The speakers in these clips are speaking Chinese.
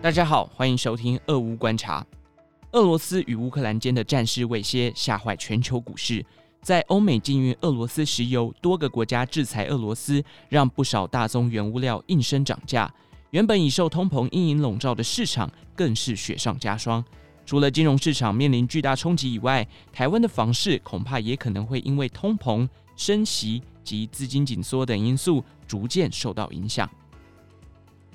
大家好，欢迎收听俄乌观察。俄罗斯与乌克兰间的战事未歇，吓坏全球股市。在欧美禁运俄罗斯石油，多个国家制裁俄罗斯，让不少大宗原物料应声涨价。原本已受通膨阴影笼罩的市场，更是雪上加霜。除了金融市场面临巨大冲击以外，台湾的房市恐怕也可能会因为通膨、升息及资金紧缩等因素，逐渐受到影响。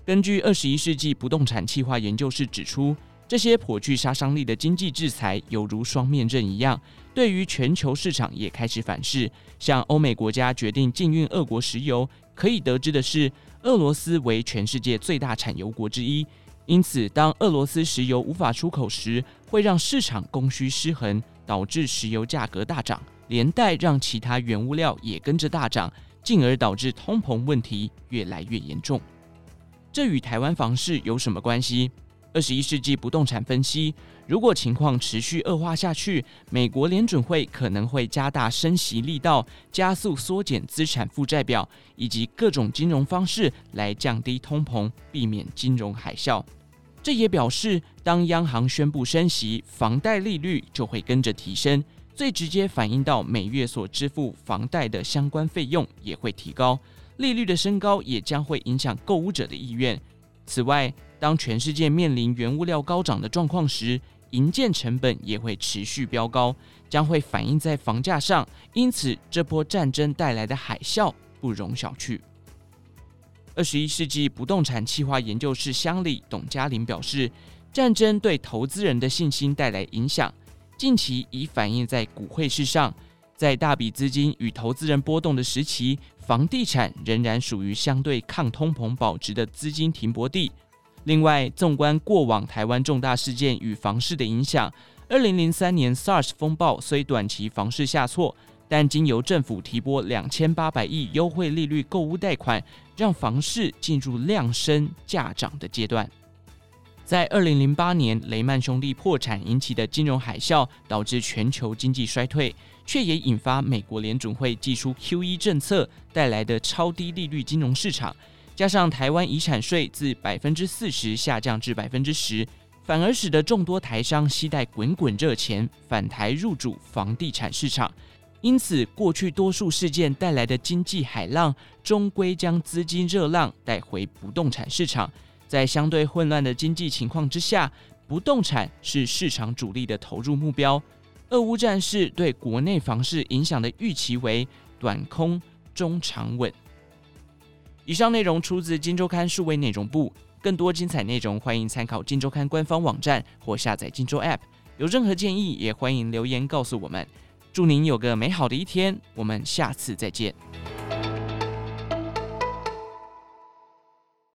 根据二十一世纪不动产企划研究室指出，这些颇具杀伤力的经济制裁犹如双面刃一样，对于全球市场也开始反噬。像欧美国家决定禁运俄国石油，可以得知的是，俄罗斯为全世界最大产油国之一，因此当俄罗斯石油无法出口时，会让市场供需失衡，导致石油价格大涨，连带让其他原物料也跟着大涨，进而导致通膨问题越来越严重。这与台湾房市有什么关系？二十一世纪不动产分析，如果情况持续恶化下去，美国联准会可能会加大升息力道，加速缩减资产负债表，以及各种金融方式来降低通膨，避免金融海啸。这也表示，当央行宣布升息，房贷利率就会跟着提升，最直接反映到每月所支付房贷的相关费用也会提高。利率的升高也将会影响购物者的意愿。此外，当全世界面临原物料高涨的状况时，营建成本也会持续飙高，将会反映在房价上。因此，这波战争带来的海啸不容小觑。二十一世纪不动产企划研究室襄理董嘉玲表示，战争对投资人的信心带来影响，近期已反映在股汇市上。在大笔资金与投资人波动的时期，房地产仍然属于相对抗通膨保值的资金停泊地。另外，纵观过往台湾重大事件与房市的影响，二零零三年 SARS 风暴虽短期房市下挫，但经由政府提拨两千八百亿优惠利率购屋贷款，让房市进入量升价涨的阶段。在二零零八年雷曼兄弟破产引起的金融海啸，导致全球经济衰退，却也引发美国联准会祭出 QE 政策带来的超低利率金融市场，加上台湾遗产税自百分之四十下降至百分之十，反而使得众多台商携带滚滚热钱返台入主房地产市场。因此，过去多数事件带来的经济海浪，终归将资金热浪带回不动产市场。在相对混乱的经济情况之下，不动产是市场主力的投入目标。俄乌战事对国内房市影响的预期为短空中长稳。以上内容出自《金周刊》数位内容部，更多精彩内容欢迎参考《金周刊》官方网站或下载《金周 App》。有任何建议也欢迎留言告诉我们。祝您有个美好的一天，我们下次再见。